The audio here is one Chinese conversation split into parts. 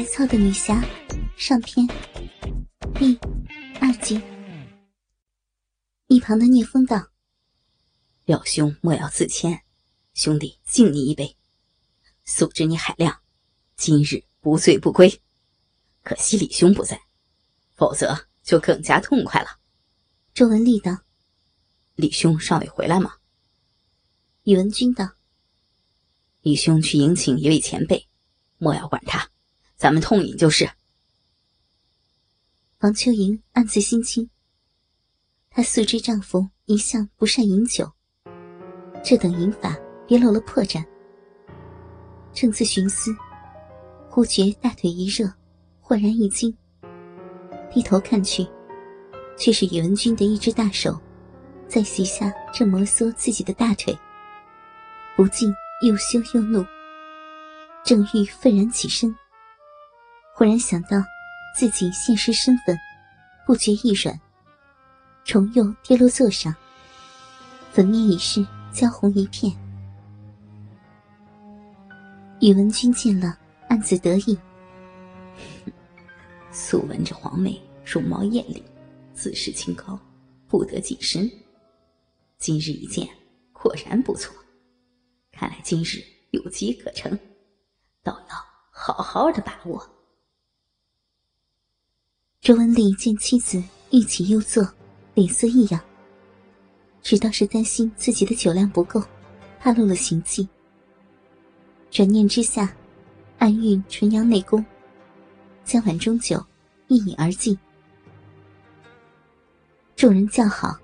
来操的女侠上篇第二集。一旁的聂风道：“表兄莫要自谦，兄弟敬你一杯。素知你海量，今日不醉不归。可惜李兄不在，否则就更加痛快了。”周文丽道：“李兄尚未回来吗？”宇文君道：“李兄去迎请一位前辈，莫要管他，咱们痛饮就是。”王秋莹暗自心惊。她素知丈夫一向不善饮酒，这等饮法别露了破绽。正自寻思，忽觉大腿一热，豁然一惊。低头看去，却是宇文君的一只大手，在席下正摩挲自己的大腿。不禁又羞又怒，正欲愤然起身，忽然想到自己现实身份，不觉一软。重又跌落座上，粉面已是焦红一片。宇文君见了，暗自得意。素闻这皇妹容貌艳丽，自视清高，不得近身。今日一见，果然不错。看来今日有机可乘，倒要好好的把握。周文丽见妻子欲起又坐。脸色异样，只道是担心自己的酒量不够，怕露了行迹。转念之下，暗运纯阳内功，将碗中酒一饮而尽。众人叫好，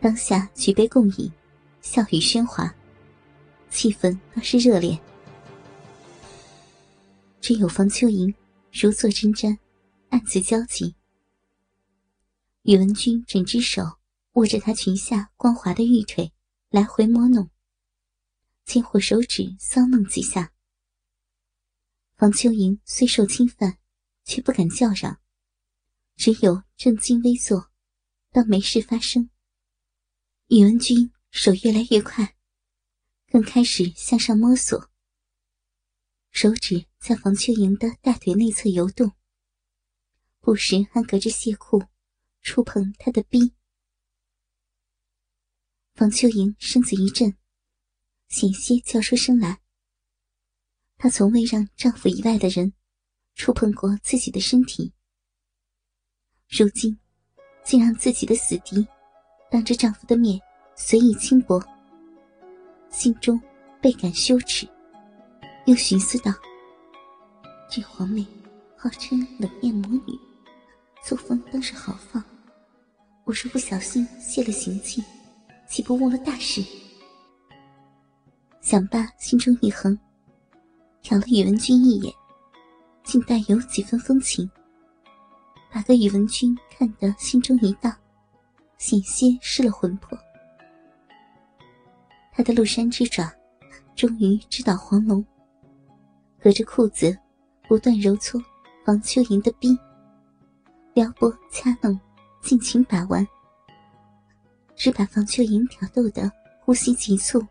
当下举杯共饮，笑语喧哗，气氛倒是热烈。只有房秋莹如坐针毡，暗自焦急。宇文君整只手握着她裙下光滑的玉腿，来回摸弄，轻火手指搔弄几下。房秋莹虽受侵犯，却不敢叫嚷，只有正襟危坐，当没事发生。宇文君手越来越快，更开始向上摸索，手指在房秋莹的大腿内侧游动，不时还隔着亵裤。触碰他的逼，房秋莹身子一震，险些叫出声来。她从未让丈夫以外的人触碰过自己的身体，如今竟让自己的死敌当着丈夫的面随意轻薄，心中倍感羞耻，又寻思道：“这皇妹号称冷艳魔女，作风当是豪放。”我若不小心泄了行迹，岂不误了大事？想罢，心中一横，瞟了宇文君一眼，竟带有几分风情，把个宇文君看得心中一荡，险些失了魂魄。他的鹿山之爪终于知道黄龙，隔着裤子不断揉搓房秋莹的逼，撩拨掐弄。尽情把玩，只把房秋莹挑逗的呼吸急促，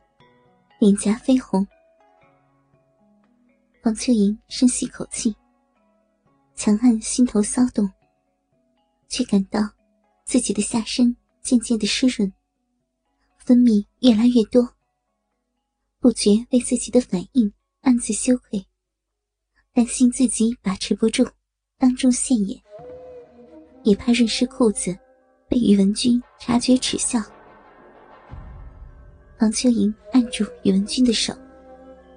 脸颊绯红。房秋莹深吸口气，强按心头骚动，却感到自己的下身渐渐的湿润，分泌越来越多，不觉为自己的反应暗自羞愧，担心自己把持不住，当众现眼。也怕润湿裤子，被宇文君察觉耻笑。王秋莹按住宇文君的手，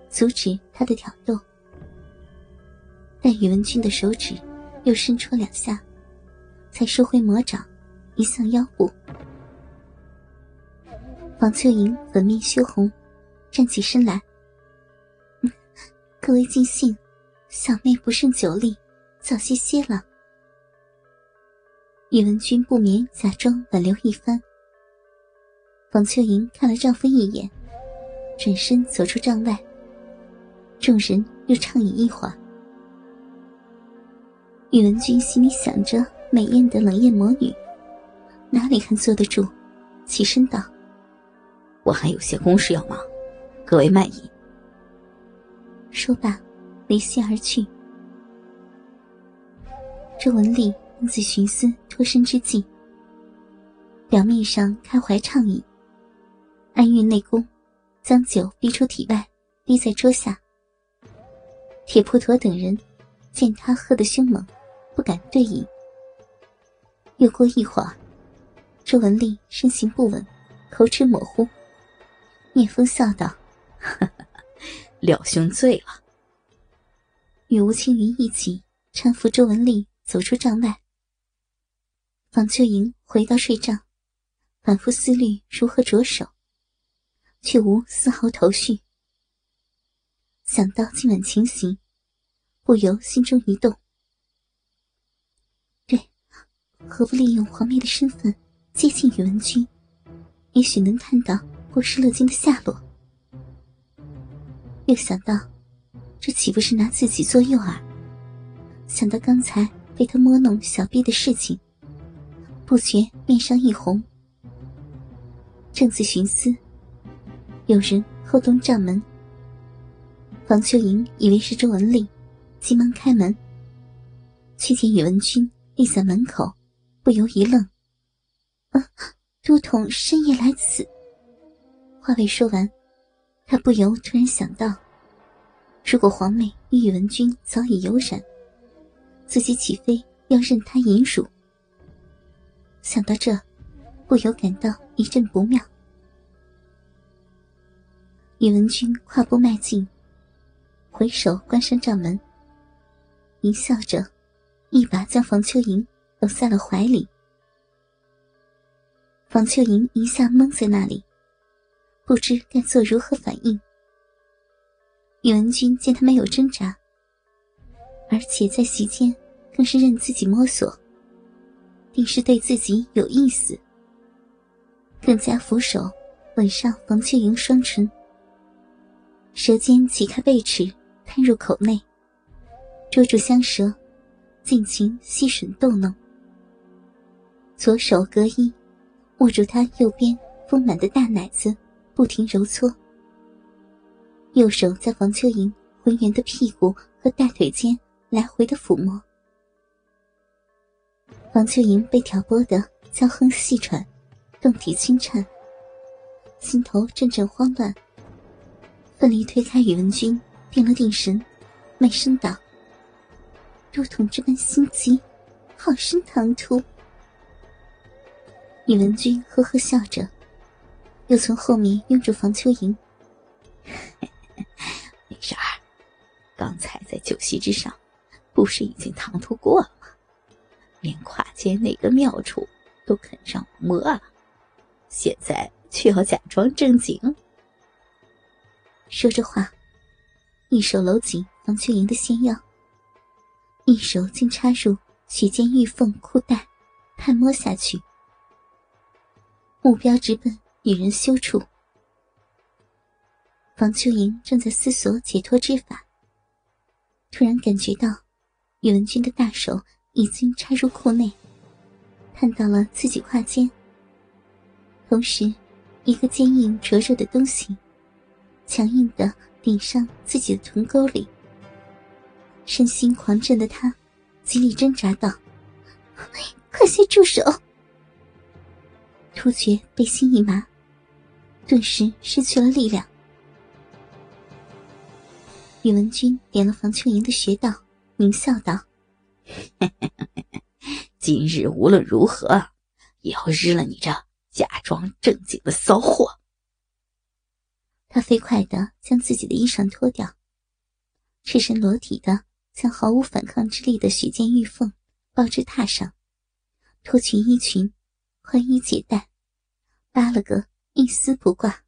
阻止他的挑逗。但宇文君的手指又伸出两下，才收回魔掌，移向腰部。王秋莹粉面羞红，站起身来：“ 各位尽兴，小妹不胜酒力，早些歇了。”宇文君不免假装挽留一番。房秋莹看了丈夫一眼，转身走出帐外。众人又畅饮一会儿。宇文君心里想着美艳的冷艳魔女，哪里还坐得住？起身道：“我还有些公事要忙，各位慢饮。”说罢，离席而去。周文丽暗自寻思脱身之计，表面上开怀畅饮，暗运内功，将酒逼出体外，滴在桌下。铁铺陀等人见他喝得凶猛，不敢对饮。又过一会儿，周文丽身形不稳，口齿模糊，聂风笑道：“ 廖兄醉了。”与吴青云一起搀扶周文丽走出帐外。房秋莹回到睡帐，反复思虑如何着手，却无丝毫头绪。想到今晚情形，不由心中一动。对，何不利用皇妹的身份接近宇文君，也许能探到波失乐金的下落。又想到。这岂不是拿自己做诱饵？想到刚才被他摸弄小臂的事情，不觉面上一红。正自寻思，有人后动帐门。房秋莹以为是周文丽，急忙开门，却见宇文君立在门口，不由一愣：“啊，都统深夜来此。”话未说完，他不由突然想到。如果皇妹与宇文君早已有染，自己岂非要任他淫辱？想到这，不由感到一阵不妙。宇文君跨步迈进，回首关上帐门，淫笑着，一把将房秋莹搂在了怀里。房秋莹一下懵在那里，不知该做如何反应。宇文君见他没有挣扎，而且在席间更是任自己摸索，定是对自己有意思，更加俯首吻上房秋莹双唇，舌尖挤开贝齿，探入口内，捉住香舌，尽情吸吮逗弄。左手隔衣，握住他右边丰满的大奶子，不停揉搓。右手在房秋莹浑圆的屁股和大腿间来回的抚摸，房秋莹被挑拨得娇哼细喘，动体轻颤，心头阵阵慌乱，奋力推开宇文君，定了定神，媚声道：“都统这般心急，好生唐突。”宇文君呵呵笑着，又从后面拥住房秋莹。没事儿，刚才在酒席之上，不是已经唐突过了？连胯间那个妙处都肯让我摸了，现在却要假装正经。说着话，一手搂紧房秋莹的纤腰，一手竟插入许间玉凤裤带，探摸下去，目标直奔女人羞处。房秋莹正在思索解脱之法，突然感觉到宇文君的大手已经插入裤内，探到了自己胯间。同时，一个坚硬灼热的东西强硬的顶上自己的臀沟里。身心狂震的他极力挣扎道：“快些住手！”突厥背心一麻，顿时失去了力量。宇文君点了房秋莹的穴道，狞笑道：“ 今日无论如何，也要日了你这假装正经的骚货。”他飞快的将自己的衣裳脱掉，赤身裸体的将毫无反抗之力的许建玉凤抱至榻上，脱去衣裙，宽衣解带，扒了个一丝不挂。